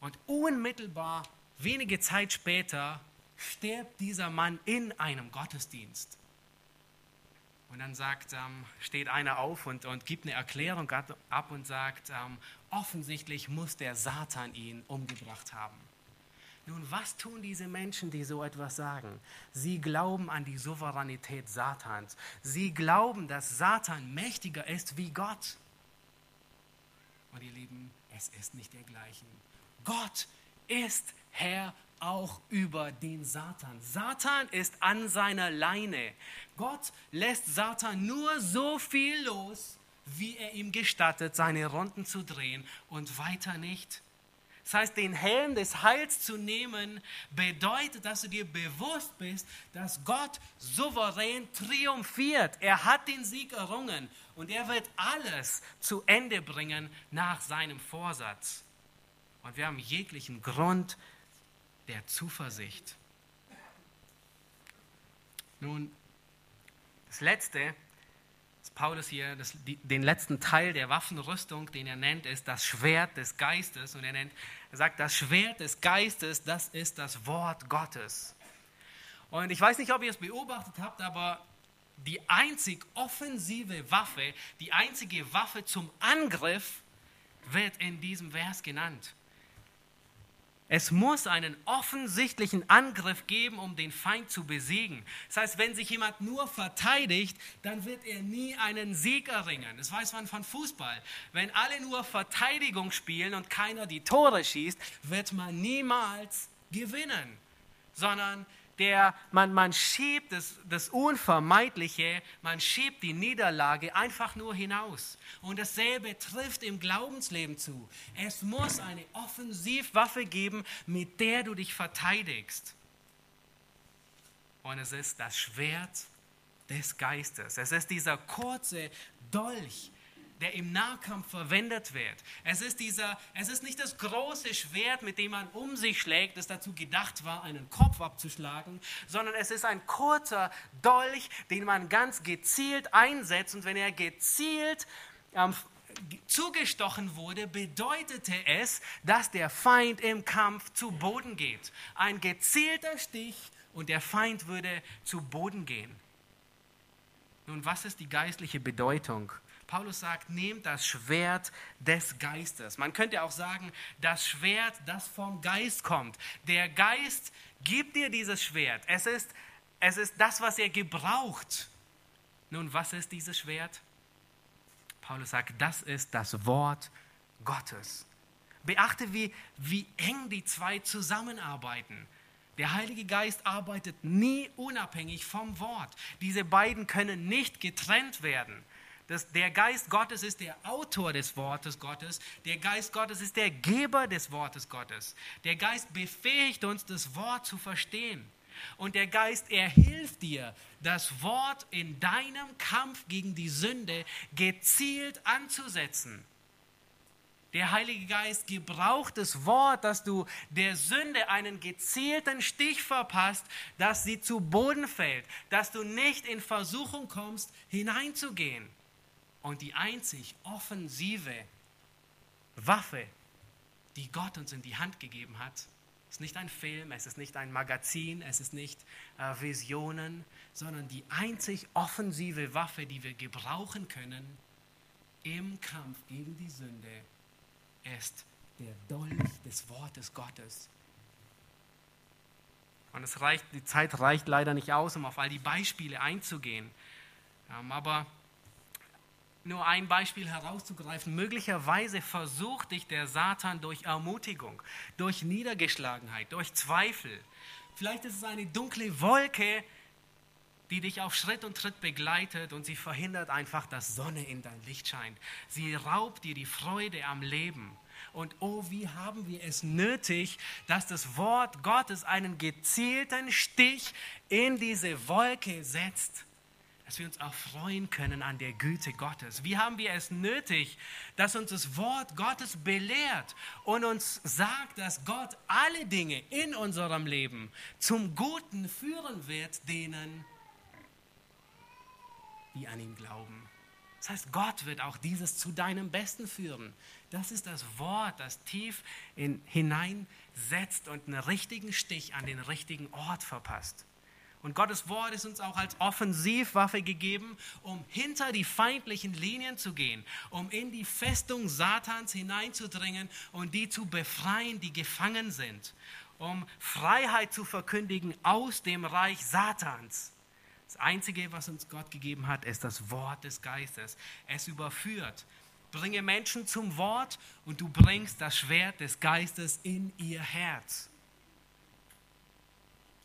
Und unmittelbar, wenige Zeit später, stirbt dieser Mann in einem Gottesdienst. Und dann sagt, ähm, steht einer auf und, und gibt eine Erklärung ab und sagt, ähm, offensichtlich muss der Satan ihn umgebracht haben. Nun, was tun diese Menschen, die so etwas sagen? Sie glauben an die Souveränität Satans. Sie glauben, dass Satan mächtiger ist wie Gott. Und ihr Lieben, es ist nicht dergleichen. Gott ist Herr auch über den Satan. Satan ist an seiner Leine. Gott lässt Satan nur so viel los, wie er ihm gestattet, seine Runden zu drehen und weiter nicht. Das heißt, den Helm des Heils zu nehmen, bedeutet, dass du dir bewusst bist, dass Gott souverän triumphiert. Er hat den Sieg errungen und er wird alles zu Ende bringen nach seinem Vorsatz. Und wir haben jeglichen Grund der Zuversicht. Nun, das Letzte, was Paulus hier, das, die, den letzten Teil der Waffenrüstung, den er nennt, ist das Schwert des Geistes. Und er, nennt, er sagt, das Schwert des Geistes, das ist das Wort Gottes. Und ich weiß nicht, ob ihr es beobachtet habt, aber die einzig offensive Waffe, die einzige Waffe zum Angriff wird in diesem Vers genannt. Es muss einen offensichtlichen Angriff geben, um den Feind zu besiegen. Das heißt, wenn sich jemand nur verteidigt, dann wird er nie einen Sieg erringen. Das weiß man von Fußball. Wenn alle nur Verteidigung spielen und keiner die Tore schießt, wird man niemals gewinnen, sondern der, man, man schiebt das, das Unvermeidliche, man schiebt die Niederlage einfach nur hinaus. Und dasselbe trifft im Glaubensleben zu. Es muss eine Offensivwaffe geben, mit der du dich verteidigst. Und es ist das Schwert des Geistes. Es ist dieser kurze Dolch, der im Nahkampf verwendet wird. Es ist, dieser, es ist nicht das große Schwert, mit dem man um sich schlägt, das dazu gedacht war, einen Kopf abzuschlagen, sondern es ist ein kurzer Dolch, den man ganz gezielt einsetzt. Und wenn er gezielt ähm, zugestochen wurde, bedeutete es, dass der Feind im Kampf zu Boden geht. Ein gezielter Stich und der Feind würde zu Boden gehen. Nun, was ist die geistliche Bedeutung Paulus sagt, nehmt das Schwert des Geistes. Man könnte auch sagen, das Schwert, das vom Geist kommt. Der Geist gibt dir dieses Schwert. Es ist, es ist das, was er gebraucht. Nun, was ist dieses Schwert? Paulus sagt, das ist das Wort Gottes. Beachte, wie, wie eng die zwei zusammenarbeiten. Der Heilige Geist arbeitet nie unabhängig vom Wort. Diese beiden können nicht getrennt werden. Das, der Geist Gottes ist der Autor des Wortes Gottes. Der Geist Gottes ist der Geber des Wortes Gottes. Der Geist befähigt uns, das Wort zu verstehen. Und der Geist, er hilft dir, das Wort in deinem Kampf gegen die Sünde gezielt anzusetzen. Der Heilige Geist gebraucht das Wort, dass du der Sünde einen gezielten Stich verpasst, dass sie zu Boden fällt, dass du nicht in Versuchung kommst, hineinzugehen. Und die einzig offensive Waffe, die Gott uns in die Hand gegeben hat, ist nicht ein Film, es ist nicht ein Magazin, es ist nicht äh, Visionen, sondern die einzig offensive Waffe, die wir gebrauchen können im Kampf gegen die Sünde, ist der Dolch des Wortes Gottes. Und es reicht, die Zeit reicht leider nicht aus, um auf all die Beispiele einzugehen. Ähm, aber nur ein Beispiel herauszugreifen. Möglicherweise versucht dich der Satan durch Ermutigung, durch Niedergeschlagenheit, durch Zweifel. Vielleicht ist es eine dunkle Wolke, die dich auf Schritt und Tritt begleitet und sie verhindert einfach, dass Sonne in dein Licht scheint. Sie raubt dir die Freude am Leben. Und oh, wie haben wir es nötig, dass das Wort Gottes einen gezielten Stich in diese Wolke setzt dass wir uns auch freuen können an der Güte Gottes. Wie haben wir es nötig, dass uns das Wort Gottes belehrt und uns sagt, dass Gott alle Dinge in unserem Leben zum Guten führen wird, denen, die an ihn glauben. Das heißt, Gott wird auch dieses zu deinem Besten führen. Das ist das Wort, das tief in, hineinsetzt und einen richtigen Stich an den richtigen Ort verpasst. Und Gottes Wort ist uns auch als Offensivwaffe gegeben, um hinter die feindlichen Linien zu gehen, um in die Festung Satans hineinzudringen und die zu befreien, die gefangen sind, um Freiheit zu verkündigen aus dem Reich Satans. Das Einzige, was uns Gott gegeben hat, ist das Wort des Geistes. Es überführt. Bringe Menschen zum Wort und du bringst das Schwert des Geistes in ihr Herz.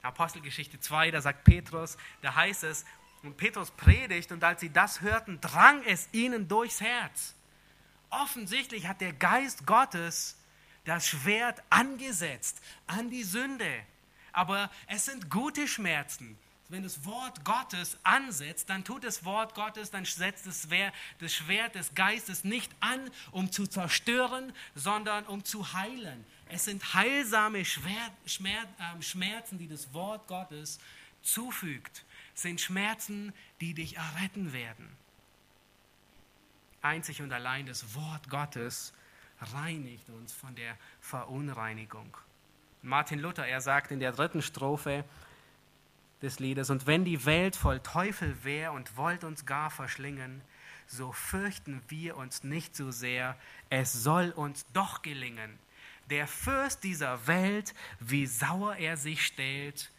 Apostelgeschichte 2, da sagt Petrus, da heißt es, und Petrus predigt und als sie das hörten, drang es ihnen durchs Herz. Offensichtlich hat der Geist Gottes das Schwert angesetzt an die Sünde. Aber es sind gute Schmerzen. Wenn das Wort Gottes ansetzt, dann tut das Wort Gottes, dann setzt das Schwert des Geistes nicht an, um zu zerstören, sondern um zu heilen. Es sind heilsame ähm, Schmerzen, die das Wort Gottes zufügt. Es sind Schmerzen, die dich erretten werden. Einzig und allein das Wort Gottes reinigt uns von der Verunreinigung. Martin Luther, er sagt in der dritten Strophe des Liedes, und wenn die Welt voll Teufel wär und wollt uns gar verschlingen, so fürchten wir uns nicht so sehr, es soll uns doch gelingen der Fürst dieser Welt, wie sauer er sich stellt,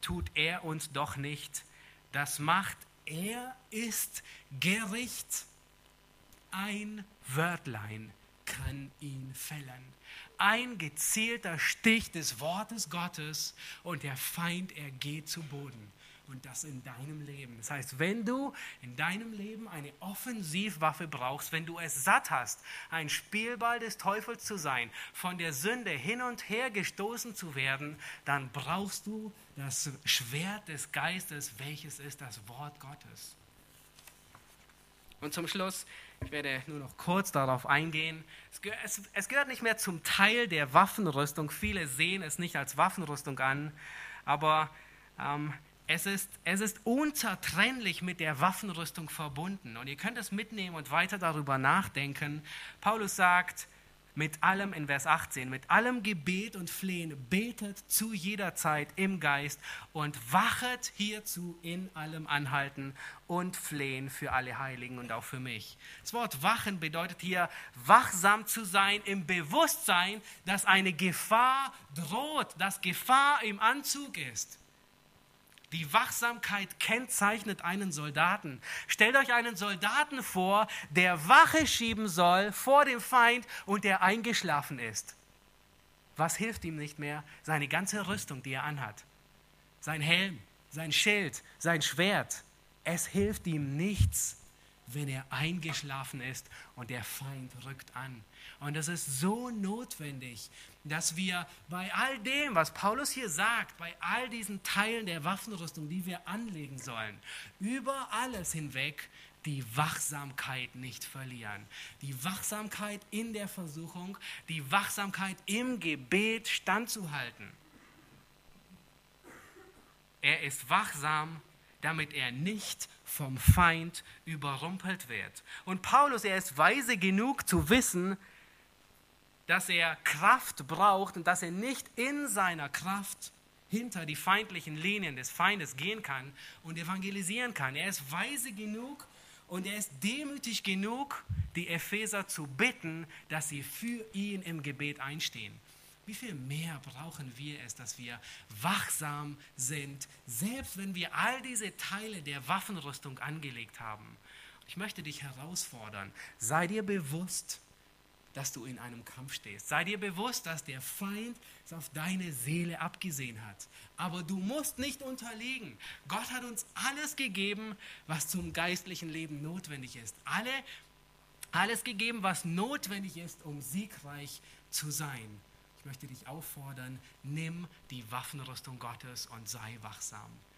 tut er uns doch nicht. Das macht er ist Gericht. Ein Wörtlein kann ihn fällen. Ein gezielter Stich des Wortes Gottes und der Feind, er geht zu Boden und das in deinem Leben. Das heißt, wenn du in deinem Leben eine Offensivwaffe brauchst, wenn du es satt hast, ein Spielball des Teufels zu sein, von der Sünde hin und her gestoßen zu werden, dann brauchst du das Schwert des Geistes, welches ist das Wort Gottes. Und zum Schluss, ich werde nur noch kurz darauf eingehen. Es gehört nicht mehr zum Teil der Waffenrüstung. Viele sehen es nicht als Waffenrüstung an, aber ähm, es ist, es ist unzertrennlich mit der Waffenrüstung verbunden. Und ihr könnt es mitnehmen und weiter darüber nachdenken. Paulus sagt mit allem in Vers 18, mit allem Gebet und Flehen, betet zu jeder Zeit im Geist und wachet hierzu in allem Anhalten und Flehen für alle Heiligen und auch für mich. Das Wort wachen bedeutet hier wachsam zu sein im Bewusstsein, dass eine Gefahr droht, dass Gefahr im Anzug ist. Die Wachsamkeit kennzeichnet einen Soldaten. Stellt euch einen Soldaten vor, der Wache schieben soll vor dem Feind und der eingeschlafen ist. Was hilft ihm nicht mehr? Seine ganze Rüstung, die er anhat. Sein Helm, sein Schild, sein Schwert. Es hilft ihm nichts, wenn er eingeschlafen ist und der Feind rückt an. Und es ist so notwendig, dass wir bei all dem, was Paulus hier sagt, bei all diesen Teilen der Waffenrüstung, die wir anlegen sollen, über alles hinweg die Wachsamkeit nicht verlieren. Die Wachsamkeit in der Versuchung, die Wachsamkeit im Gebet standzuhalten. Er ist wachsam, damit er nicht vom Feind überrumpelt wird. Und Paulus, er ist weise genug zu wissen, dass er Kraft braucht und dass er nicht in seiner Kraft hinter die feindlichen Linien des Feindes gehen kann und evangelisieren kann. Er ist weise genug und er ist demütig genug, die Epheser zu bitten, dass sie für ihn im Gebet einstehen. Wie viel mehr brauchen wir es, dass wir wachsam sind, selbst wenn wir all diese Teile der Waffenrüstung angelegt haben? Ich möchte dich herausfordern, sei dir bewusst, dass du in einem Kampf stehst. Sei dir bewusst, dass der Feind es auf deine Seele abgesehen hat. Aber du musst nicht unterliegen. Gott hat uns alles gegeben, was zum geistlichen Leben notwendig ist. Alle, alles gegeben, was notwendig ist, um siegreich zu sein. Ich möchte dich auffordern, nimm die Waffenrüstung Gottes und sei wachsam.